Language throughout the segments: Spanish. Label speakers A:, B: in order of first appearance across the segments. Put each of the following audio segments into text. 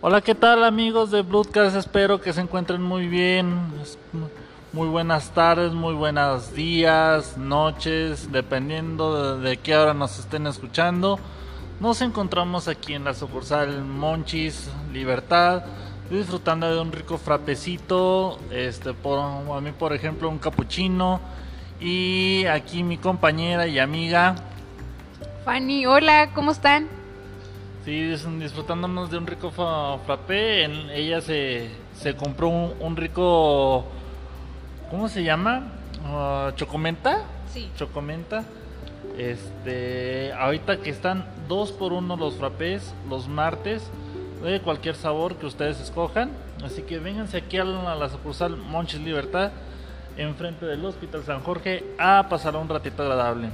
A: Hola, ¿qué tal amigos de Bloodcast? Espero que se encuentren muy bien. Muy buenas tardes, muy buenos días, noches, dependiendo de, qué hora nos estén escuchando. Nos encontramos aquí en la sucursal Monchis Libertad, disfrutando de un rico frapecito, este, por, a mí por ejemplo un capuchino y aquí mi compañera y amiga.
B: Fanny, hola, ¿cómo están?
A: Sí, disfrutándonos de un rico frappé. ella se, se compró un, rico. ¿Cómo se llama? Uh, ¿Chocomenta?
B: Sí.
A: Chocomenta. Este, ahorita que están dos por uno los frappés los martes de cualquier sabor que ustedes escojan. Así que vénganse aquí a la, a la sucursal Monches Libertad, enfrente del Hospital San Jorge, a pasar un ratito agradable.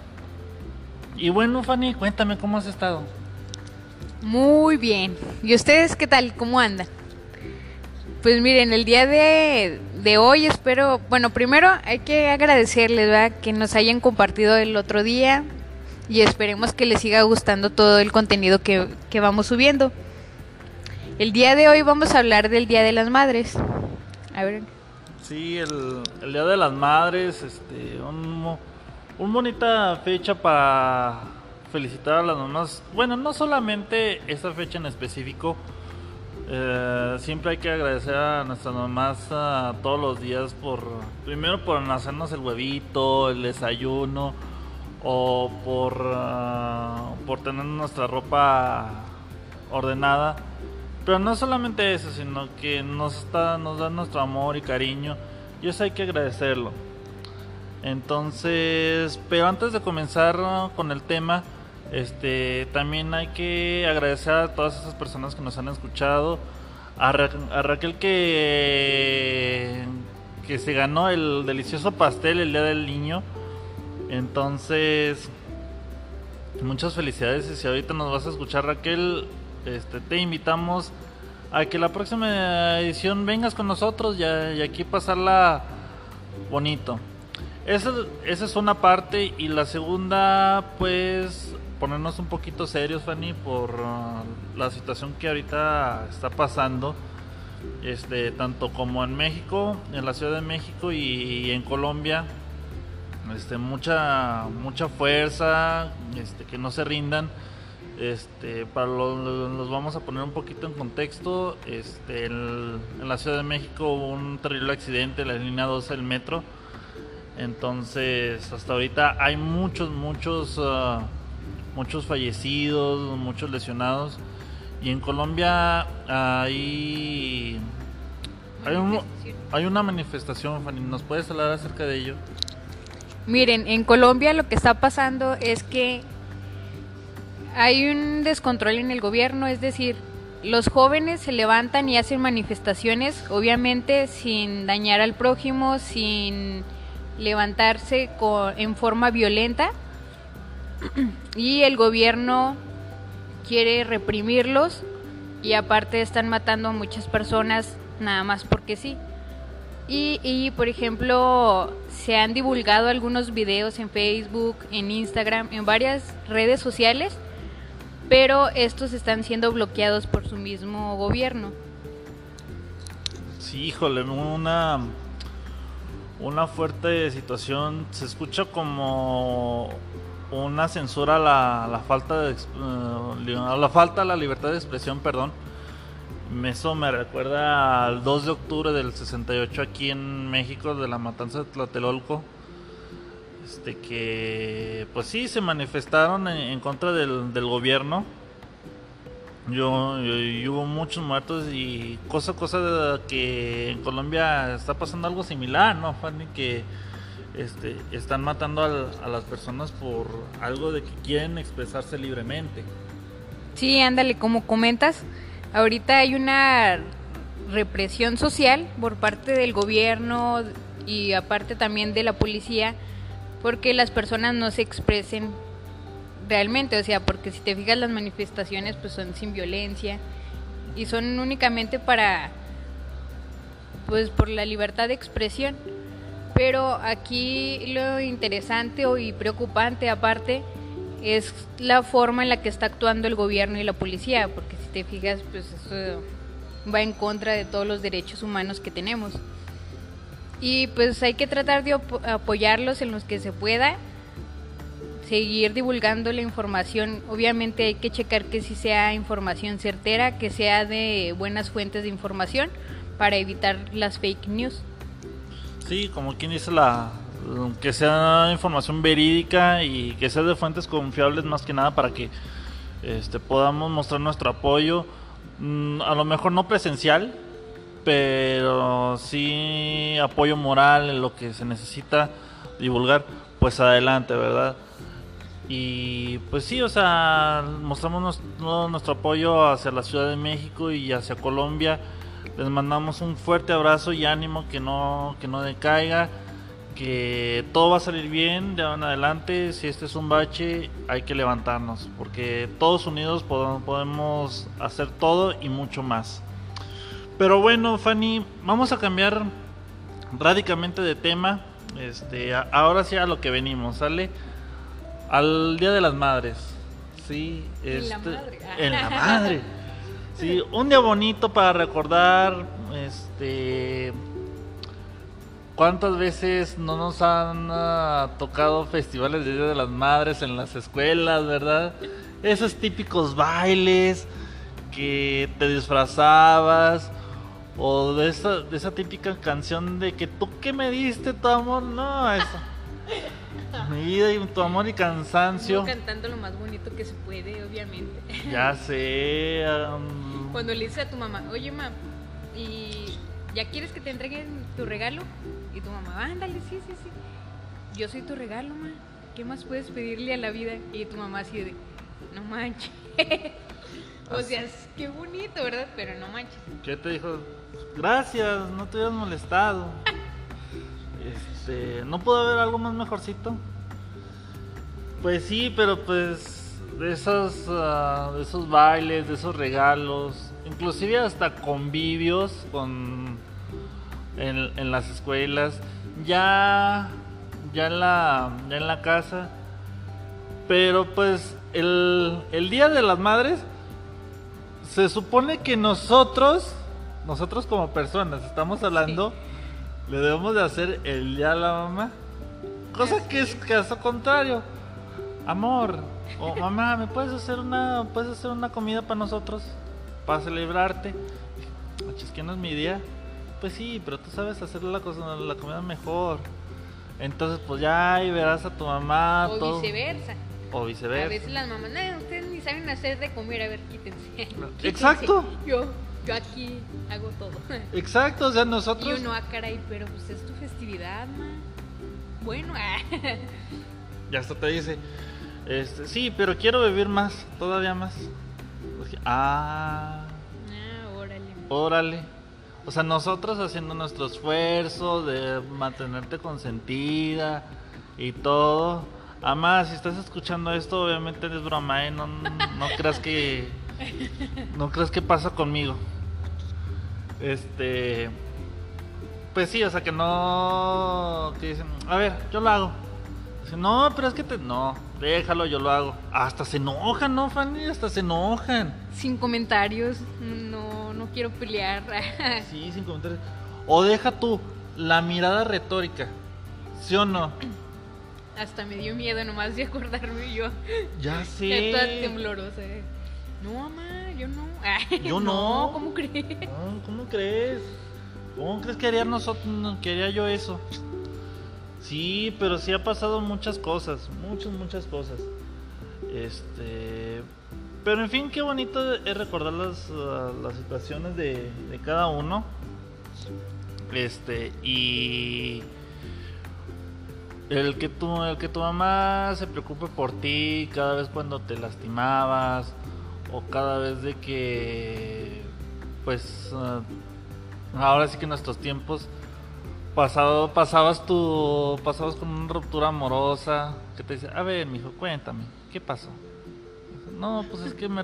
A: Y bueno, Fanny, cuéntame cómo has estado.
B: Muy bien. ¿Y ustedes qué tal? ¿Cómo andan? Pues miren, el día de, de hoy espero, bueno, primero hay que agradecerles, ¿verdad? Que nos hayan compartido el otro día y esperemos que les siga gustando todo el contenido que, que vamos subiendo. El día de hoy vamos a hablar del Día de las Madres. A ver.
A: Sí, el, el Día de las Madres, este, un, un bonita fecha para felicitar a las mamás. Bueno, no solamente esa fecha en específico. Eh, siempre hay que agradecer a nuestras mamás todos los días por, primero por hacernos el huevito, el desayuno, o por, ah, por tener nuestra ropa ordenada. Pero no solamente eso, sino que nos, está, nos da nuestro amor y cariño. Y eso hay que agradecerlo. Entonces, pero antes de comenzar con el tema, este, también hay que agradecer a todas esas personas que nos han escuchado. A, Raquel que, que se ganó el delicioso pastel el día del niño. Entonces, muchas felicidades. Y si ahorita nos vas a escuchar, Raquel, este, te invitamos a que la próxima edición vengas con nosotros y, y aquí pasarla bonito. Esa, esa es una parte. Y la segunda, pues ponernos un poquito serios, Fanny, por uh, la situación que ahorita está pasando, este, tanto como en México, en la Ciudad de México y, en Colombia, este, mucha, mucha fuerza, este, que no se rindan. Este, para los, vamos a poner un poquito en contexto. Este, en, la Ciudad de México hubo un terrible accidente en la línea 12 del metro. Entonces, hasta ahorita hay muchos, muchos uh, muchos fallecidos, muchos lesionados. Y en Colombia hay, hay, una manifestación, Fanny. ¿Nos puedes hablar acerca de ello?
B: Miren, en Colombia lo que está pasando es que hay un descontrol en el gobierno, es decir, los jóvenes se levantan y hacen manifestaciones, obviamente sin dañar al prójimo, sin levantarse en forma violenta, y el gobierno quiere reprimirlos y aparte están matando a muchas personas nada más porque sí. Y, y, por ejemplo, se han divulgado algunos videos en Facebook, en Instagram, en varias redes sociales, pero estos están siendo bloqueados por su mismo gobierno.
A: Sí, híjole, una una fuerte situación. Se escucha como una censura a la, la falta de uh, la falta la libertad de expresión, perdón. Eso me recuerda al 2 de octubre del 68 aquí en México de la matanza de Tlatelolco. Este que pues sí se manifestaron en, contra del, del gobierno. Yo, hubo muchos muertos y cosa cosa de que en Colombia está pasando algo similar, ¿no, Fanny? Que este, están matando a, las personas por algo de que quieren expresarse libremente.
B: Sí, ándale, como comentas, ahorita hay una represión social por parte del gobierno y aparte también de la policía porque las personas no se expresen realmente, o sea, porque si te fijas las manifestaciones pues son sin violencia y son únicamente para pues por la libertad de expresión. Pero aquí lo interesante y preocupante aparte es la forma en la que está actuando el gobierno y la policía, porque si te fijas, pues eso va en contra de todos los derechos humanos que tenemos. Y pues hay que tratar de apoyarlos en los que se pueda, seguir divulgando la información. Obviamente hay que checar que si sea información certera, que sea de buenas fuentes de información para evitar las fake news.
A: Sí, como quien dice la que sea información verídica y que sea de fuentes confiables más que nada para que este, podamos mostrar nuestro apoyo, mm, a lo mejor no presencial, pero sí apoyo moral en lo que se necesita divulgar, pues adelante, ¿verdad? Y pues sí, o sea, mostramos nuestro, nuestro apoyo hacia la Ciudad de México y hacia Colombia. Les mandamos un fuerte abrazo y ánimo que no, que no decaiga que todo va a salir bien de ahora en adelante. Si este es un bache, hay que levantarnos, porque todos unidos podemos hacer todo y mucho más. Pero bueno, Fanny, vamos a cambiar radicalmente de tema. Este, ahora sí a lo que venimos, ¿sale? Al Día de las Madres. Sí,
B: este, en la madre.
A: En la madre. Sí, un día bonito para recordar este ¿Cuántas veces no nos han ah, tocado festivales de Día de las Madres en las escuelas, verdad? Esos típicos bailes que te disfrazabas o de esa, de esa típica canción de que tú que me diste tu amor, no, eso. Mi vida y tu amor y cansancio.
B: cantando lo más bonito que se puede, obviamente.
A: Ya sé.
B: Cuando le dices a tu mamá, oye, mamá, ¿y ya quieres que te entreguen tu regalo? Y tu mamá, ándale, sí, sí, sí. Yo soy tu regalo, mamá. ¿Qué más puedes pedirle a la vida? Y tu mamá así de, no manches. o sea, qué bonito, ¿verdad? Pero no manches.
A: ¿Qué te dijo? Gracias, no te hubieras molestado. Este, ¿no pudo haber algo más mejorcito? Pues sí, pero pues de esos, ah, de esos bailes, de esos regalos, inclusive hasta convivios con en, las escuelas, ya, ya, en la, ya en la casa. Pero pues el, el Día de las Madres se supone que nosotros, nosotros como personas, estamos hablando, le debemos de hacer el Día a la Mamá. Cosa que es caso contrario. Amor, o mamá, ¿me puedes hacer una, puedes hacer una comida para nosotros? Para celebrarte. Es que no es mi día pues sí, pero tú sabes hacer la, cosa, la comida mejor. Entonces, pues ya y verás a tu mamá.
B: O viceversa.
A: O viceversa. A
B: veces las mamás, no, ustedes ni saben hacer de comer, a ver, quítense.
A: Exacto.
B: Yo, yo aquí hago todo.
A: Exacto, o sea, nosotros.
B: Y uno, ah, caray, pero pues es tu festividad, ma. Bueno, ah.
A: Ya hasta te dice, este, sí, pero quiero vivir más, todavía más. Ah.
B: Ah, órale.
A: Órale. O sea, nosotros haciendo nuestro esfuerzo de mantenerte consentida y todo. Además, si estás escuchando esto, obviamente es broma, ¿eh? No, no creas que. No creas que pasa conmigo. Este. Pues sí, o sea, que no. Que dicen, a ver, yo lo hago. Dicen, no, pero es que te. No, déjalo, yo lo hago. Hasta se enojan, ¿no, Fanny? Hasta se enojan.
B: Sin comentarios, no no quiero pelear.
A: sí, sin comentarios. O deja tú la mirada retórica, ¿sí o no?
B: Hasta me dio miedo nomás de acordarme yo.
A: Ya sé.
B: Toda temblorosa. No, mamá, yo no.
A: Yo no.
B: ¿Cómo crees?
A: ¿Cómo crees? ¿Cómo crees que haría nosotros, que haría yo eso? Sí, pero sí ha pasado muchas cosas, muchas, muchas cosas. Este, pero en fin, qué bonito es recordar las, uh, las situaciones de, de, cada uno. Este, y el que tu, el que tu mamá se preocupe por ti cada vez cuando te lastimabas o cada vez de que pues uh, ahora sí que en nuestros tiempos pasado pasabas tu pasabas con una ruptura amorosa que te dice, "A ver, mijo, cuéntame, ¿qué pasó?" No, pues es que me,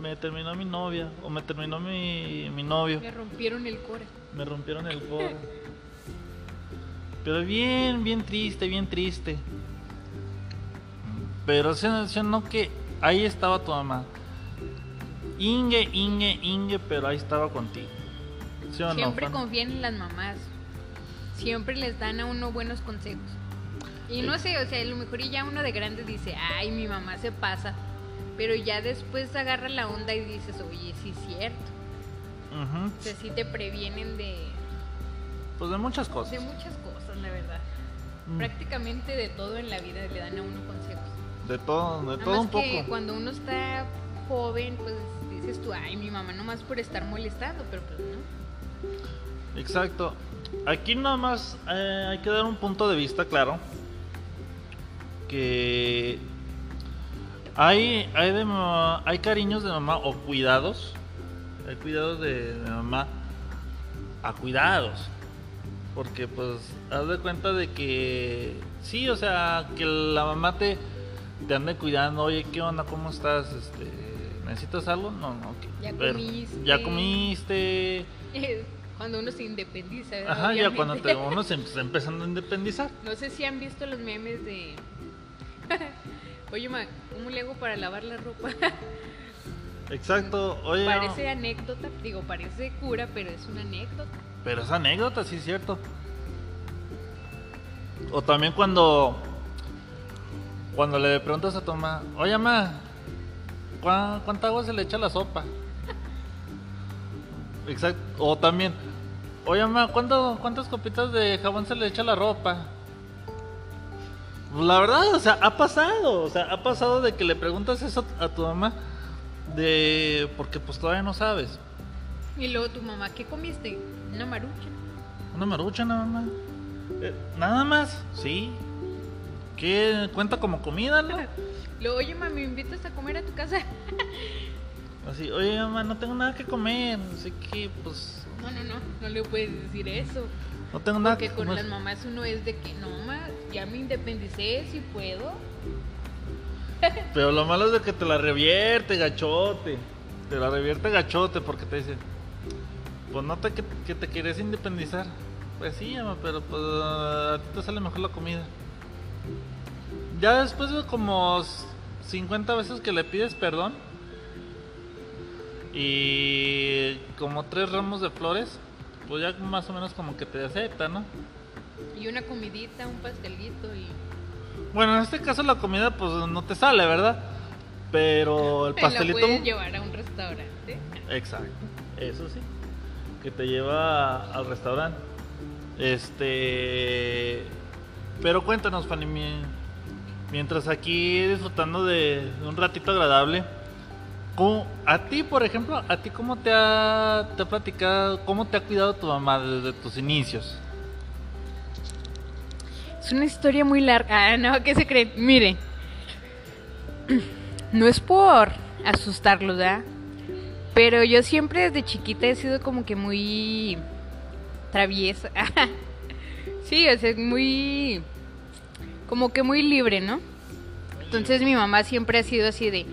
A: me terminó mi novia o me terminó mi, mi novio.
B: Me rompieron el core.
A: Me rompieron el core. Pero bien, bien triste, bien triste. Pero no que ahí estaba tu mamá. Inge, Inge, Inge, pero ahí estaba contigo. ¿Sí o no,
B: Siempre
A: Fran?
B: confían en las mamás. Siempre les dan a uno buenos consejos. Y no sé, o sea, a lo mejor ya uno de grande dice, ay, mi mamá se pasa. Pero ya después agarra la onda y dices, oye, sí es cierto.
A: Ujú.
B: O sea, sí te previenen de,
A: Pues de muchas cosas.
B: de muchas cosas, la verdad.
A: Mm.
B: Prácticamente de todo en la vida le dan a uno consejos.
A: De todo, de
B: Nada
A: todo
B: más
A: un poco.
B: que cuando uno está joven, pues dices tú, ay, mi mamá nomás por estar molestando, pero pues no.
A: Exacto. Aquí nada más eh, hay que dar un punto de vista claro. Que hay, hay, de ma- hay cariños de mamá o cuidados. Hay cuidados de, de mamá a cuidados. Porque pues haz de cuenta de que sí, o sea, que la mamá te, te ande cuidando, oye, ¿qué onda? ¿Cómo estás? Este, ¿Necesitas algo? No, no, ok.
B: Ya
A: Pero-
B: comiste.
A: Ya comiste.
B: Cuando uno se independiza, ¿verdad?
A: Ajá, ya cuando te, uno se está empezando a independizar.
B: No sé si han visto los memes de... Oye, ma, ¿cómo le hago para lavar la ropa?
A: Exacto, oye,
B: parece anécdota, digo, parece cura, pero es una anécdota.
A: pero es anécdota, sí es cierto. O también cuando cuando le preguntas a tu mamá, oye mamá, ¿cuá- ¿cuánta agua se le echa a la sopa? Exacto, o también, oye mamá, ¿cuánto, ¿cuántas copitas de jabón se le echa a la ropa? Pues La verdad, o sea, ha pasado, o sea, ha pasado de que le preguntas eso a tu mamá de porque pues todavía no sabes.
B: Y luego tu mamá, ¿qué comiste? Una marucha.
A: Una marucha nada más. Eh, nada más, sí. ¿Qué cuenta como comida, no?
B: Luego, oye, ma, ¿me invitas a comer a tu casa?
A: Así, oye mamá, no tengo nada que comer, así que pues
B: No, no, no, no le puedes decir eso.
A: no tengo nada
B: Porque
A: que
B: con
A: comer.
B: las mamás uno es de que, no, ma, ya me independicé, si puedo.
A: Pero lo malo es de que te la revierte, gachote. Te la revierte gachote porque te dice, pues no te que, que te quieres independizar. Pues sí, mamá, pero pues a ti te sale mejor la comida. Ya después de como 50 veces que le pides perdón y como tres ramos de flores, pues ya más o menos como que te acepta, ¿no?
B: Y una comidita, un pastelito y...
A: Bueno, en este caso la comida pues no te sale, ¿verdad? Pero el pastelito...
B: puedes llevar a un restaurante.
A: Exacto, eso sí. Que te lleva al restaurante. Este. Pero cuéntanos, Fanny, mientras aquí disfrutando de, un ratito agradable. ¿cómo- a ti, por ejemplo, a ti cómo te ha, te ha platicado, cómo te ha cuidado tu mamá desde tus inicios?
B: Es una historia muy larga. Ah, no, ¿qué se creen? Miren. No es por asustarlos, ¿verdad? Pero yo siempre desde chiquita he sido como que muy traviesa. sí, o sea, muy... Como que muy libre, ¿no? Entonces mi mamá siempre ha sido así de,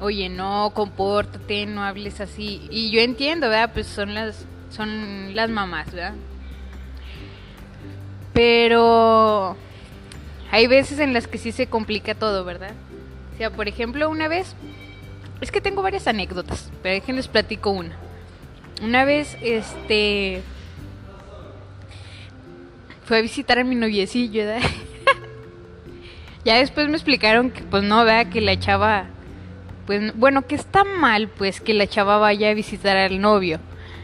B: oye, no, compórtate, no hables así. Y yo entiendo, ¿verdad? Pues son las, son las mamás, ¿verdad? Pero hay veces en las que sí se complica todo, ¿verdad? O sea, por ejemplo, una vez, es que tengo varias anécdotas, pero déjenles platico una. Una vez, este, fue a visitar a mi noviecillo, ¿verdad? ya después me explicaron que, pues no, ¿verdad? Que la chava, pues, bueno, que está mal, pues, que la chava vaya a visitar al novio.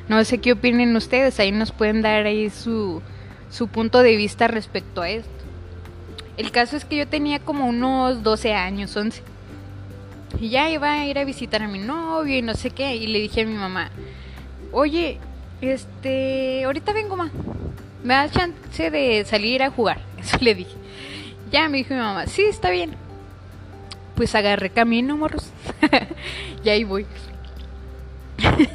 B: No sé qué opinen ustedes, ahí nos pueden dar ahí su, su punto de vista respecto a esto. El caso es que yo tenía como unos 12 años, 11. Y ya iba a ir a visitar a mi novio y no sé qué. Y le dije a mi mamá, oye, este, ahorita vengo, ma. Me da chance de salir a jugar. Eso le dije. Ya me dijo mi mamá, sí, está bien. Pues agarré camino, morros. y ahí voy.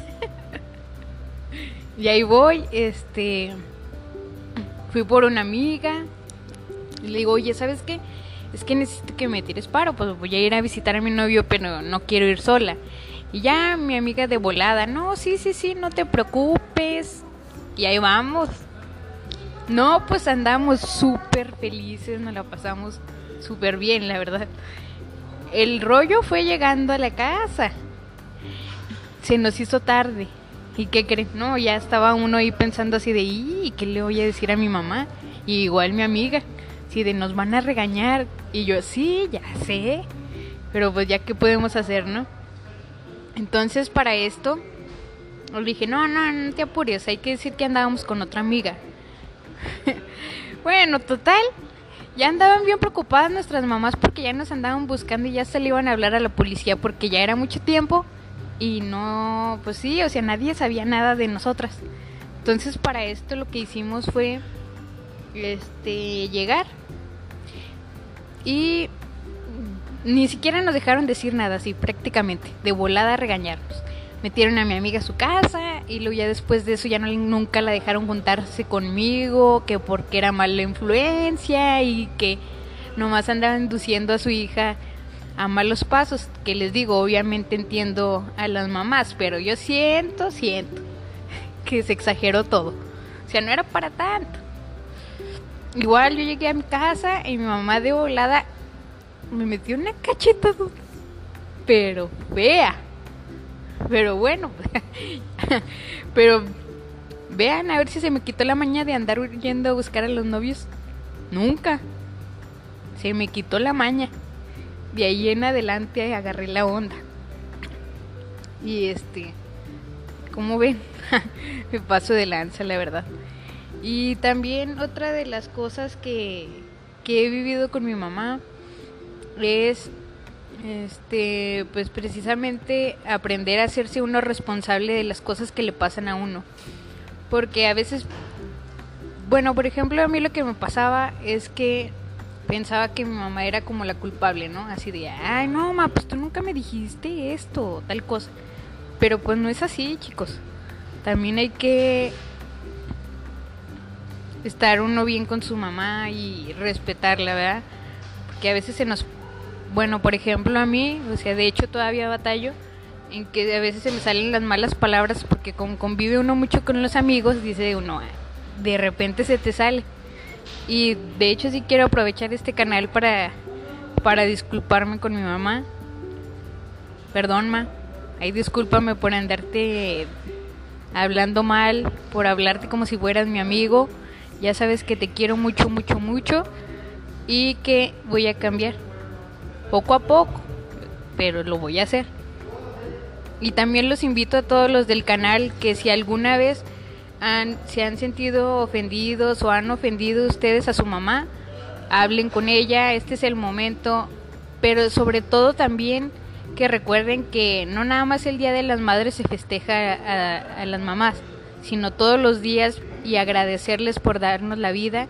B: y ahí voy, este fui por una amiga y le digo, oye, ¿sabes qué? Es que necesito que me tires paro, pues voy a ir a visitar a mi novio, pero no quiero ir sola. Y ya mi amiga de volada, no, sí, sí, sí, no te preocupes. Y ahí vamos. No, pues andamos súper felices, nos la pasamos súper bien, la verdad. El rollo fue llegando a la casa. se nos hizo tarde. ¿Y qué creen? No, ya estaba uno ahí pensando así de, ¿y qué le voy a decir a mi mamá? Y igual mi amiga, si de nos van a regañar. Y yo, sí, ya sé. Pero pues ya qué podemos hacer, ¿no? Entonces para esto, le dije, no, no, no te apures, hay que decir que andábamos con otra amiga. bueno, total, ya andaban bien preocupadas nuestras mamás porque ya nos andaban buscando y ya se le iban a hablar a la policía porque ya era mucho tiempo y no, pues sí, o sea, nadie sabía nada de nosotras. Entonces para esto lo que hicimos fue este llegar y ni siquiera nos dejaron decir nada así prácticamente, de volada regañarnos. Metieron a mi amiga a su casa y luego ya después de eso ya no nunca la dejaron juntarse conmigo, que porque era mala influencia y que nomás andaba induciendo a su hija a malos pasos, que les digo, obviamente entiendo a las mamás, pero yo siento, siento que se exageró todo. O sea, no era para tanto. Igual yo llegué a mi casa y mi mamá de volada me metió una cacheta, pero vea. Pero bueno, pero vean a ver si se me quitó la maña de andar yendo a buscar a los novios. Nunca. Se me quitó la maña de ahí en adelante agarré la onda. Y este, como ven, me paso de lanza, la verdad. Y también otra de las cosas que, que he vivido con mi mamá es este pues precisamente aprender a hacerse uno responsable de las cosas que le pasan a uno porque a veces bueno por ejemplo a mí lo que me pasaba es que pensaba que mi mamá era como la culpable, ¿no? Así de, ay, no, mamá, pues tú nunca me dijiste esto, tal cosa. Pero pues no es así, chicos. También hay que estar uno bien con su mamá y respetarla, ¿verdad? Porque a veces se nos... Bueno, por ejemplo, a mí, o sea, de hecho todavía batallo en que a veces se me salen las malas palabras porque como convive uno mucho con los amigos, dice uno, de repente se te sale. Y de hecho sí quiero aprovechar este canal para, para disculparme con mi mamá. Perdón, ma. Ahí discúlpame por andarte hablando mal, por hablarte como si fueras mi amigo. Ya sabes que te quiero mucho, mucho, mucho y que voy a cambiar poco a poco, pero lo voy a hacer. Y también los invito a todos los del canal que si alguna vez se han sentido ofendidos o han ofendido ustedes a su mamá, hablen con ella, este es el momento, pero sobre todo también que recuerden que no nada más el Día de las Madres se festeja a, a las mamás, sino todos los días y agradecerles por darnos la vida,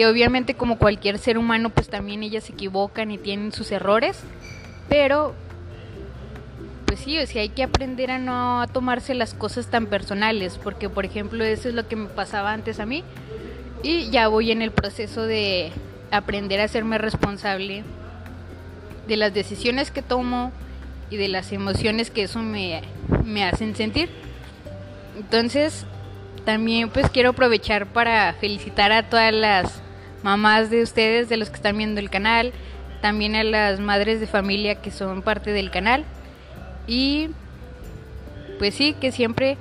B: que obviamente como cualquier ser humano pues también ellas se equivocan y tienen sus errores, pero pues sí, o sea, hay que aprender a no tomarse las cosas tan personales, porque por ejemplo eso es lo que me pasaba antes a mí y ya voy en el proceso de aprender a hacerme responsable de las decisiones que tomo y de las emociones que eso me, me hacen sentir. Entonces, también pues quiero aprovechar para felicitar a todas las mamás de ustedes, de los que están viendo el canal, también a las madres de familia que son parte del canal. Y pues sí, que siempre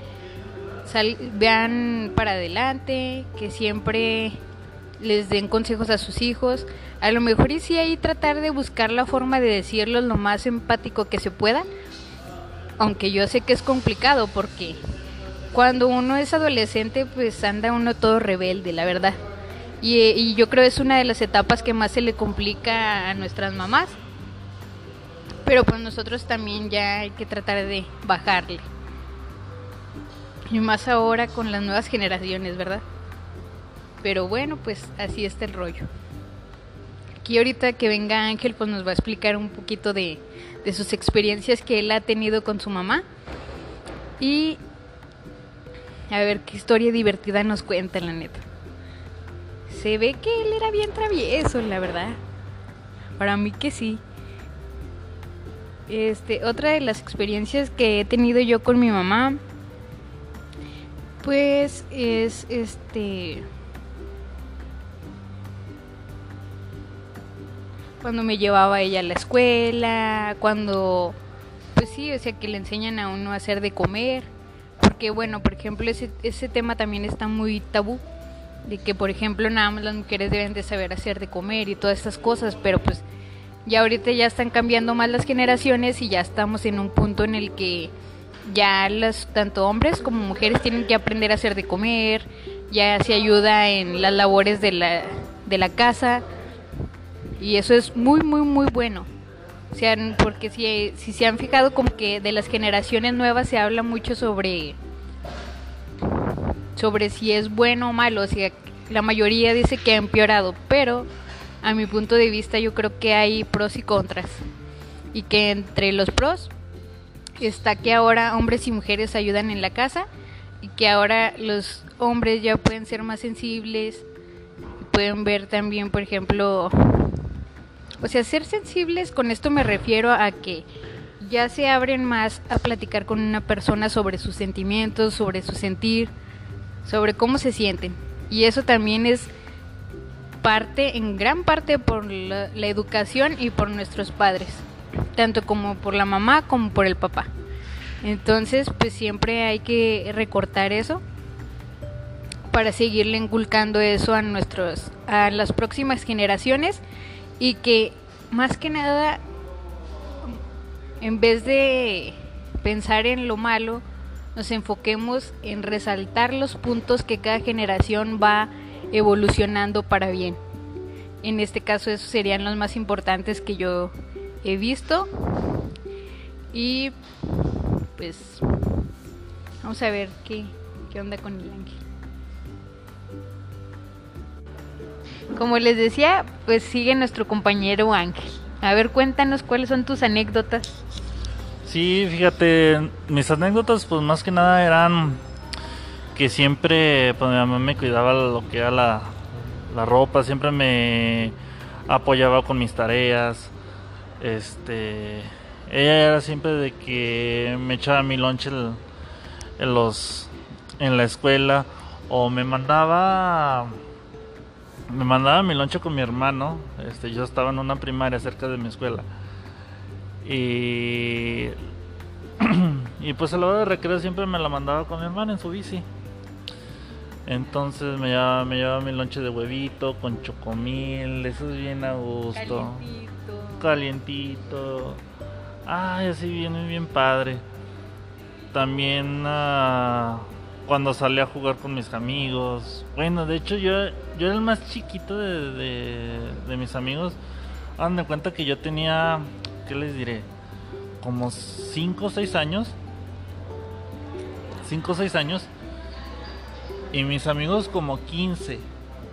B: vean para adelante, que siempre les den consejos a sus hijos. A lo mejor y sí ahí tratar de buscar la forma de decirlo lo más empático que se pueda. Aunque yo sé que es complicado porque cuando uno es adolescente pues anda uno todo rebelde, la verdad. Y, y yo creo es una de las etapas que más se le complica a nuestras mamás pero pues nosotros también ya hay que tratar de bajarle. Y más ahora con las nuevas generaciones, ¿verdad? Pero bueno, pues así está el rollo. Aquí ahorita que venga Ángel, pues nos va a explicar un poquito de, de sus experiencias que él ha tenido con su mamá. Y a ver qué historia divertida nos cuenta, la neta. Se ve que él era bien travieso, la verdad. Para mí que sí. Este, otra de las experiencias que he tenido yo con mi mamá, pues es este cuando me llevaba ella a la escuela, cuando pues sí, o sea, que le enseñan a uno a hacer de comer, porque bueno, por ejemplo, ese, ese tema también está muy tabú, de que por ejemplo nada más las mujeres deben de saber hacer de comer y todas estas cosas, pero pues ya ahorita ya están cambiando más las generaciones y ya estamos en un punto en el que ya las tanto hombres como mujeres tienen que aprender a hacer de comer, ya se ayuda en las labores de la, de la casa y eso es muy muy muy bueno. O sea, porque si, si se han fijado como que de las generaciones nuevas se habla mucho sobre sobre si es bueno o malo, o sea, la mayoría dice que ha empeorado, pero a mi punto de vista yo creo que hay pros y contras. Y que entre los pros está que ahora hombres y mujeres ayudan en la casa y que ahora los hombres ya pueden ser más sensibles, pueden ver también, por ejemplo, o sea, ser sensibles, con esto me refiero a que ya se abren más a platicar con una persona sobre sus sentimientos, sobre su sentir, sobre cómo se sienten. Y eso también es parte, en gran parte por la, educación y por nuestros padres, tanto como por la mamá como por el papá. Entonces, pues siempre hay que recortar eso para seguirle inculcando eso a nuestros a las próximas generaciones y que más que nada en vez de pensar en lo malo nos enfoquemos en resaltar los puntos que cada generación va evolucionando para bien. En este caso esos serían los más importantes que yo he visto. Y pues vamos a ver qué, qué onda con el ángel. Como les decía, pues sigue nuestro compañero Ángel. A ver, cuéntanos cuáles son tus anécdotas.
A: Sí, fíjate, mis anécdotas pues más que nada eran que siempre pues mi mamá me cuidaba lo que era la, la ropa, siempre me apoyaba con mis tareas. Este, ella era siempre de que me echaba mi lonche en, los en la escuela o me mandaba me mandaba mi lonche con mi hermano. Este, yo estaba en una primaria cerca de mi escuela. Y y pues a la hora de recreo siempre me la mandaba con mi hermano en su bici. Entonces me llevaba, me llevaba mi lonche de huevito con chocomil, eso es bien a gusto.
B: Calientito.
A: Calientito. Ay, así viene bien padre. También uh, cuando salí a jugar con mis amigos. Bueno, de hecho yo, yo era el más chiquito de, de, de mis amigos. Hagan de cuenta que yo tenía, ¿qué les diré? Como 5 o 6 años. 5 o 6 años. Y mis amigos como 15.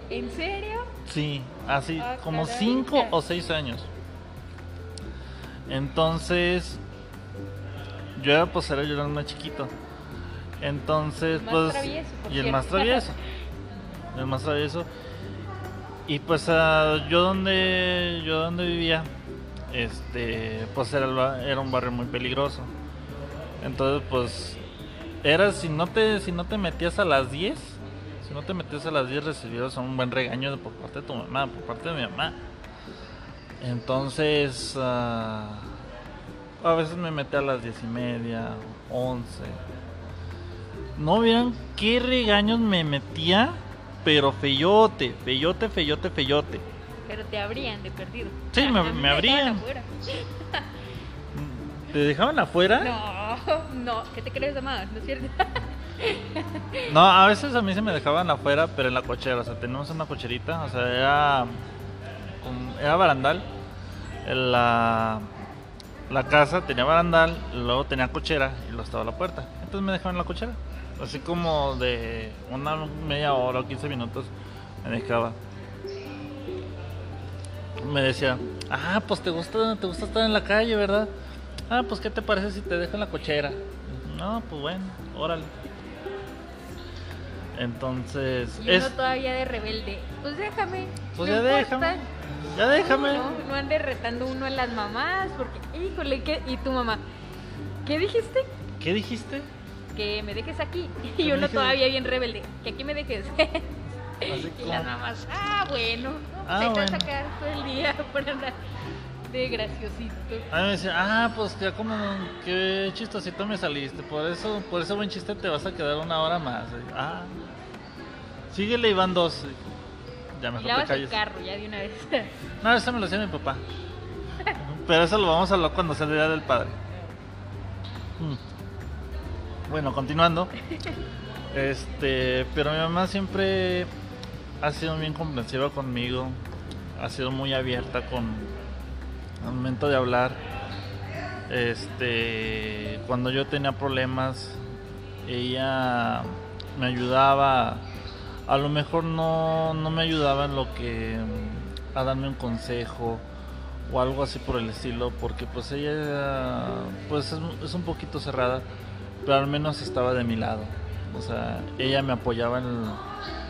B: ¿En serio?
A: Sí, así,
B: Ah,
A: como
B: caray.
A: 5 o 6 años. Entonces, yo era, pues era, yo era más chiquito. Entonces,
B: Más
A: pues,
B: travieso,
A: y el más travieso. El más travieso. Y pues ah, yo donde yo donde vivía, este, pues era, era un barrio muy peligroso. Entonces, pues era si no te si no te metías a las 10, si no te metías a las 10 recibías un buen regaño por parte de tu mamá, por parte de mi mamá. Entonces, ah, a veces me metí a las 10 y media, 11. No vieran qué regaños me metía, pero feyote, feyote, feyote, feyote.
B: Pero te abrían de perdido.
A: Sí, me- me abrían.
B: afuera.
A: ¿Te dejaban afuera?
B: No, no, ¿qué te crees, mamá? ¿No es cierto?
A: No, a veces a mí se me dejaban afuera, pero en la cochera. O sea, tenemos una cocherita, o sea, era, como- era barandal. La, la casa tenía barandal, luego tenía cochera y luego estaba la puerta. Entonces me dejaban en la cochera. Así como de una media hora o 15 minutos me dejaba. Me decía, ah, pues te gusta, te gusta estar en la calle, ¿verdad? Ah, pues ¿qué te parece si te dejo en la cochera? No, pues bueno, órale. Entonces,
B: Y
A: es,
B: uno todavía de rebelde. Pues déjame.
A: pues
B: no
A: ya
B: importa.
A: déjame, ya déjame.
B: No, no ande retando uno a las mamás, porque, híjole, ¿qué? ¿y tu mamá? ¿Qué dijiste?
A: ¿Qué dijiste?
B: Que me dejes aquí. Y uno
A: dejes.
B: todavía bien rebelde. Que aquí me dejes.
A: Así
B: y las mamás, ah, bueno. No,
A: Ah,
B: te vas a sacar todo el día por andar. De graciosito.
A: A mí me decía, ah, pues ya como, qué chistosito me saliste, por eso, por ese buen chiste te vas a quedar una hora más. Ah, síguele y van dos. Ya mejor te
B: Lavas el
A: calles.
B: carro ya de una vez.
A: No, eso me lo hacía mi papá. Pero eso lo vamos a hablar cuando sea el día del padre. Mm. Bueno, continuando. Este, pero mi mamá siempre ha sido bien comprensiva conmigo. Ha sido muy abierta con al momento de hablar. Este, cuando yo tenía problemas, ella me ayudaba. A lo mejor no, no me ayudaba en lo que a darme un consejo o algo así por el estilo, porque pues ella pues es, es un poquito cerrada, pero al menos estaba de mi lado. O sea, ella me apoyaba en,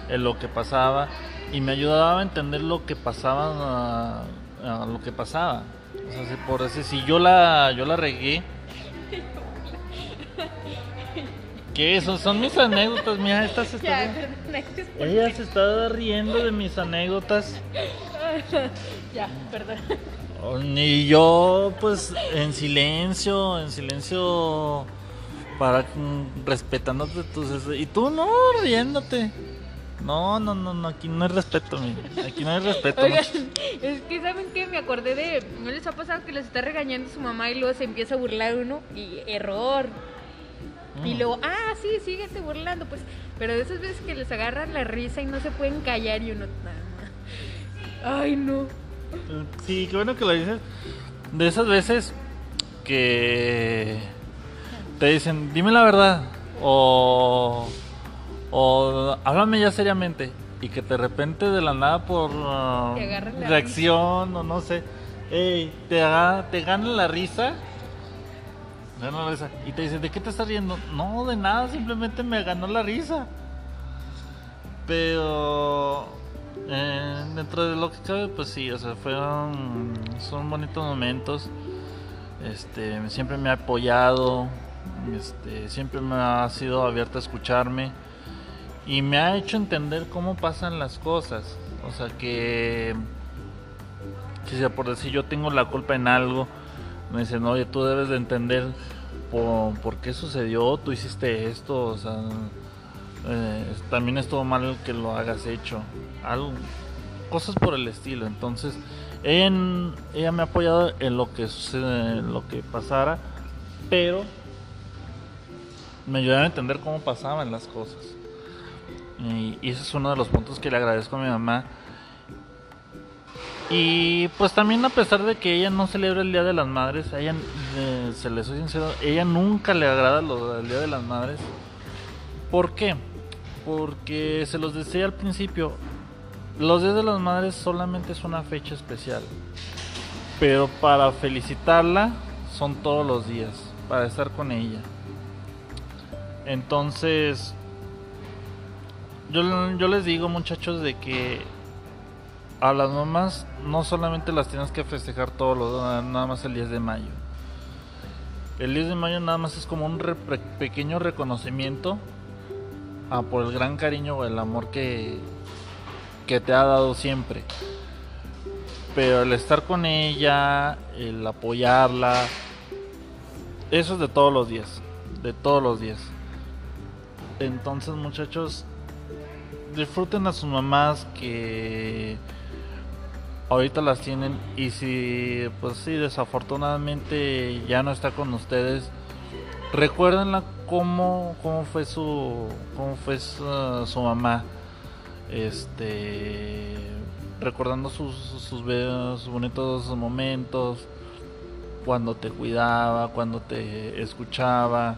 A: en lo que pasaba y me ayudaba a entender lo que pasaba, a, a lo que pasaba. O sea, si por decir, si yo la, yo la regué. ¿Qué? Son, son mis anécdotas, mira, estas se está- Ella se está riendo de mis anécdotas.
B: Ya, perdón.
A: Y yo, pues, en silencio, en silencio, para mm, respetándote tus. Y tú no, riéndote. No, no, no, no, aquí no hay respeto, mira. Aquí no hay respeto.
B: Oigan, es que saben que me acordé de. ¿No les ha pasado que les está regañando su mamá y luego se empieza a burlar uno? Y error. Y
A: Mm.
B: luego, ah, sí, síguete burlando, pues. Pero de esas veces que les agarran la risa y no se pueden callar y uno. "Ah, Ay, no.
A: Sí, qué bueno que lo dices. De esas veces que te dicen, dime la verdad. O, o háblame ya seriamente. Y que de repente de la nada por ah,
B: la
A: reacción o no sé, ey, te, haga- te gana la risa. Gana la risa. Y te dicen, ¿de qué te estás riendo? No, de nada, simplemente me ganó la risa. Pero eh, dentro de lo que cabe, pues sí, o sea, fueron son bonitos momentos. Este, siempre me ha apoyado, este, siempre me ha sido abierta a escucharme y me ha hecho entender cómo pasan las cosas. O sea que si sea por decir yo tengo la culpa en algo, me dicen, oye, tú debes de entender por, qué sucedió, tú hiciste esto, o sea, eh, también estuvo mal que lo hagas hecho, algo, cosas por el estilo. Entonces, ella, me ha apoyado en lo que sucede, en lo que pasara, pero me ayudaba a entender cómo pasaban las cosas. Y, ese es uno de los puntos que le agradezco a mi mamá. Y pues también a pesar de que ella no celebra el Día de las Madres, ella, eh, se le soy sincero, ella nunca le agrada del Día de las Madres. ¿Por qué? Porque se los decía al principio, los Días de las Madres solamente es una fecha especial. Pero para felicitarla son todos los días, para estar con ella. Entonces, yo, yo les digo muchachos de que a las mamás no solamente las tienes que festejar todos los nada más el 10 de mayo. El 10 de mayo nada más es como un re- pe- pequeño reconocimiento a por el gran cariño o el amor que, que te ha dado siempre. Pero el estar con ella, el apoyarla, eso es de todos los días, de todos los días. Entonces muchachos, disfruten a sus mamás que ahorita las tienen y si pues sí desafortunadamente ya no está con ustedes recuérdenla cómo cómo fue su cómo fue su, mamá este recordando sus sus, sus bonitos momentos cuando te cuidaba cuando te escuchaba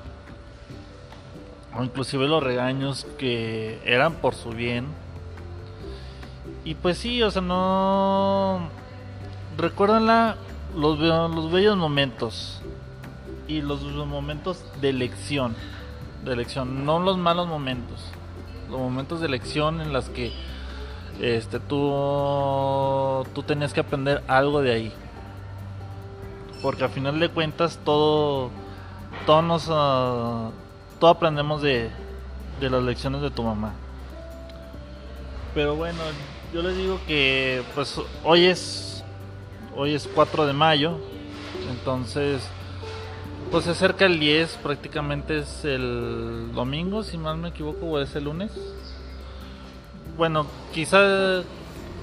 A: o inclusive los regaños que eran por su bien. Y pues sí, o sea, no... Recuérdenla los, los bellos momentos y los momentos de elección, de elección, no los malos momentos, los momentos de elección en las que este tú tú tenías que aprender algo de ahí. Porque al final de cuentas todo todos nos ah, todo aprendemos de, de las lecciones de tu mamá. Pero bueno, yo les digo que pues hoy es hoy es 4 de mayo, entonces pues se acerca el 10, prácticamente es el domingo, si mal me equivoco, o es el lunes. Bueno, quizá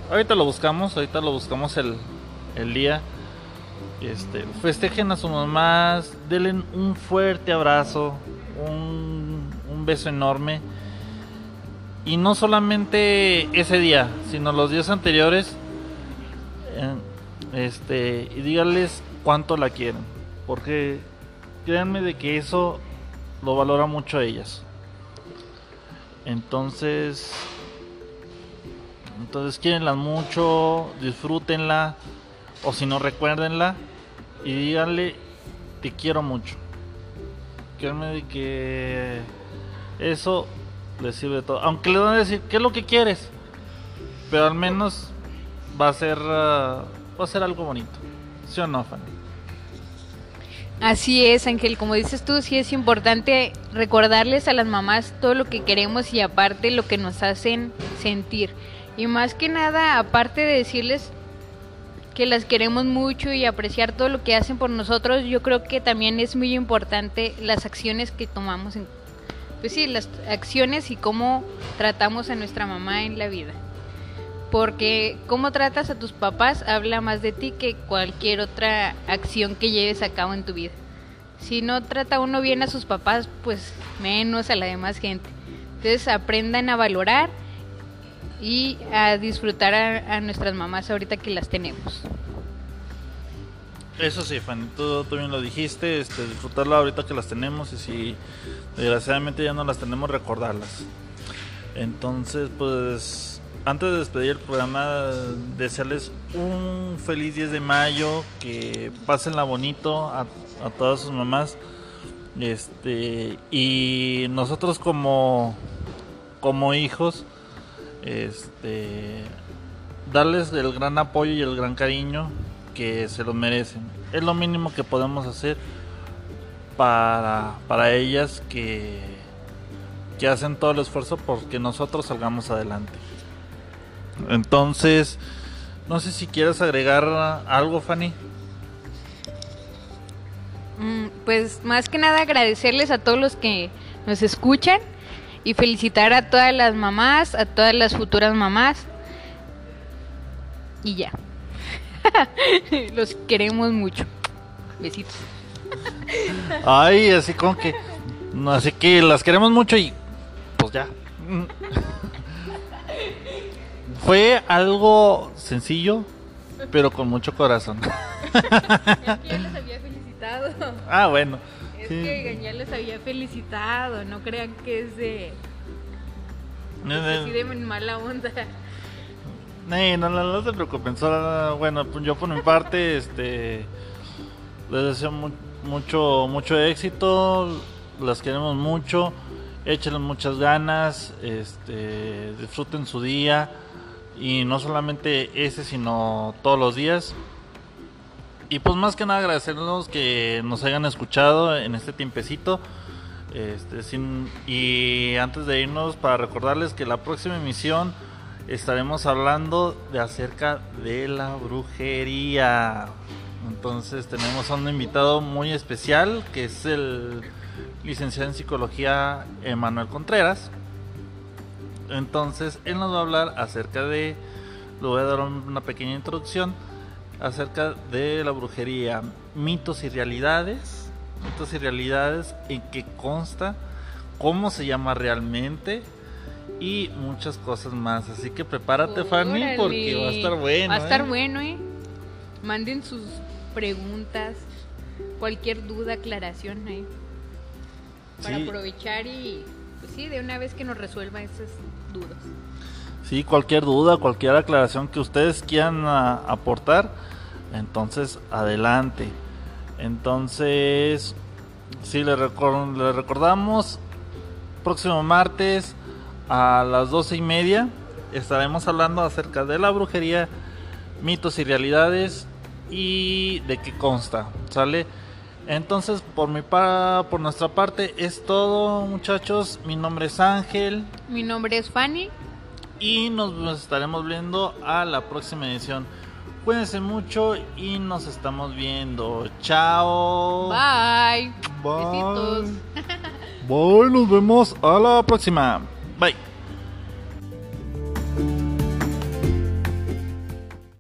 A: ahorita lo buscamos, ahorita lo buscamos el, el día. Este, festejen a su mamá, denle un fuerte abrazo, un, beso enorme. Y no solamente ese día, sino los días anteriores. eh, este, y díganles cuánto la quieren. Porque créanme de que eso lo valora mucho a ellas. Entonces, entonces quierenla mucho, disfrútenla, o si no recuérdenla y díganle te quiero mucho. Que eso les sirve todo. Aunque le van a decir qué es lo que quieres, pero al menos va a ser ah, va a ser algo bonito. ¿Sí o no, Fanny?
B: Así es, Ángel, como dices tú, sí es importante recordarles a las mamás todo lo que queremos y aparte lo que nos hacen sentir. Y más que nada, aparte de decirles que las queremos mucho y apreciar todo lo que hacen por nosotros, yo creo que también es muy importante las acciones que tomamos en pues sí, las acciones y cómo tratamos a nuestra mamá en la vida. Porque cómo tratas a tus papás habla más de ti que cualquier otra acción que lleves a cabo en tu vida. Si no trata uno bien a sus papás, pues menos a la demás gente. Entonces aprendan a valorar y a disfrutar a, nuestras mamás ahorita que las tenemos.
A: Eso sí, Fanny, tú, tú bien lo dijiste, este, disfrutarla ahorita que las tenemos y si desgraciadamente ya no las tenemos, recordarlas. Entonces, pues, antes de despedir el programa, desearles un feliz 10 de mayo, que pasenla bonito a, a todas sus mamás. Este, y nosotros como, como hijos, este, darles el gran apoyo y el gran cariño que se lo merecen. Es lo mínimo que podemos hacer para, para ellas que, que hacen todo el esfuerzo porque nosotros salgamos adelante. Entonces, no sé si quieres agregar algo, Fanny.
B: Mm, Pues más que nada agradecerles a todos los que nos escuchan y felicitar a todas las mamás, a todas las futuras mamás. Y ya. los queremos mucho. Besitos.
A: Ay, así como que, así que las queremos mucho y pues ya. Fue algo sencillo, pero con mucho corazón.
B: ya los había felicitado.
A: Ah, bueno.
B: Es
A: Sí.
B: que ya los había felicitado. No crean que es de,
A: No,
B: así
A: no,
B: de mala onda.
A: no, no, no se preocupen. solo- bueno, pues yo por mi parte, este, les deseo mu- mucho, mucho éxito. Las queremos mucho. Échenle muchas ganas. Este, disfruten su día. Y no solamente ese, sino todos los días. Y pues más que nada agradecernos que nos hayan escuchado en este tiempecito. Este, sin, y antes de irnos, para recordarles que la próxima emisión estaremos hablando de acerca de la brujería. Entonces tenemos a un invitado muy especial que es el licenciado en psicología Emanuel Contreras. Entonces él nos va a hablar acerca de, le voy a dar una pequeña introducción acerca de la brujería, mitos y realidades, mitos y realidades en qué consta, cómo se llama realmente y muchas cosas más. Así que prepárate, Fanny,
B: Órale.
A: porque va a estar bueno.
B: Va a estar
A: ¿eh?
B: bueno, ¿eh? Manden sus preguntas, cualquier duda, aclaración ahí. Para
A: Sí.
B: aprovechar y, pues sí, de una vez que nos resuelvan esas dudas.
A: Sí, cualquier duda, cualquier aclaración que ustedes quieran ah, aportar, entonces adelante. Entonces, sí, les, recor- les recordamos, próximo martes a las doce y media estaremos hablando acerca de la brujería, mitos y realidades y de qué consta, ¿sale? Entonces, por mi pa por nuestra parte es todo, muchachos. Mi nombre es Ángel.
B: Mi nombre es Fanny.
A: Y nos estaremos viendo a la próxima edición. Cuídense mucho y nos estamos viendo. Chao.
B: Bye.
A: Bye.
B: Besitos.
A: Bye, nos vemos a la próxima. Bye.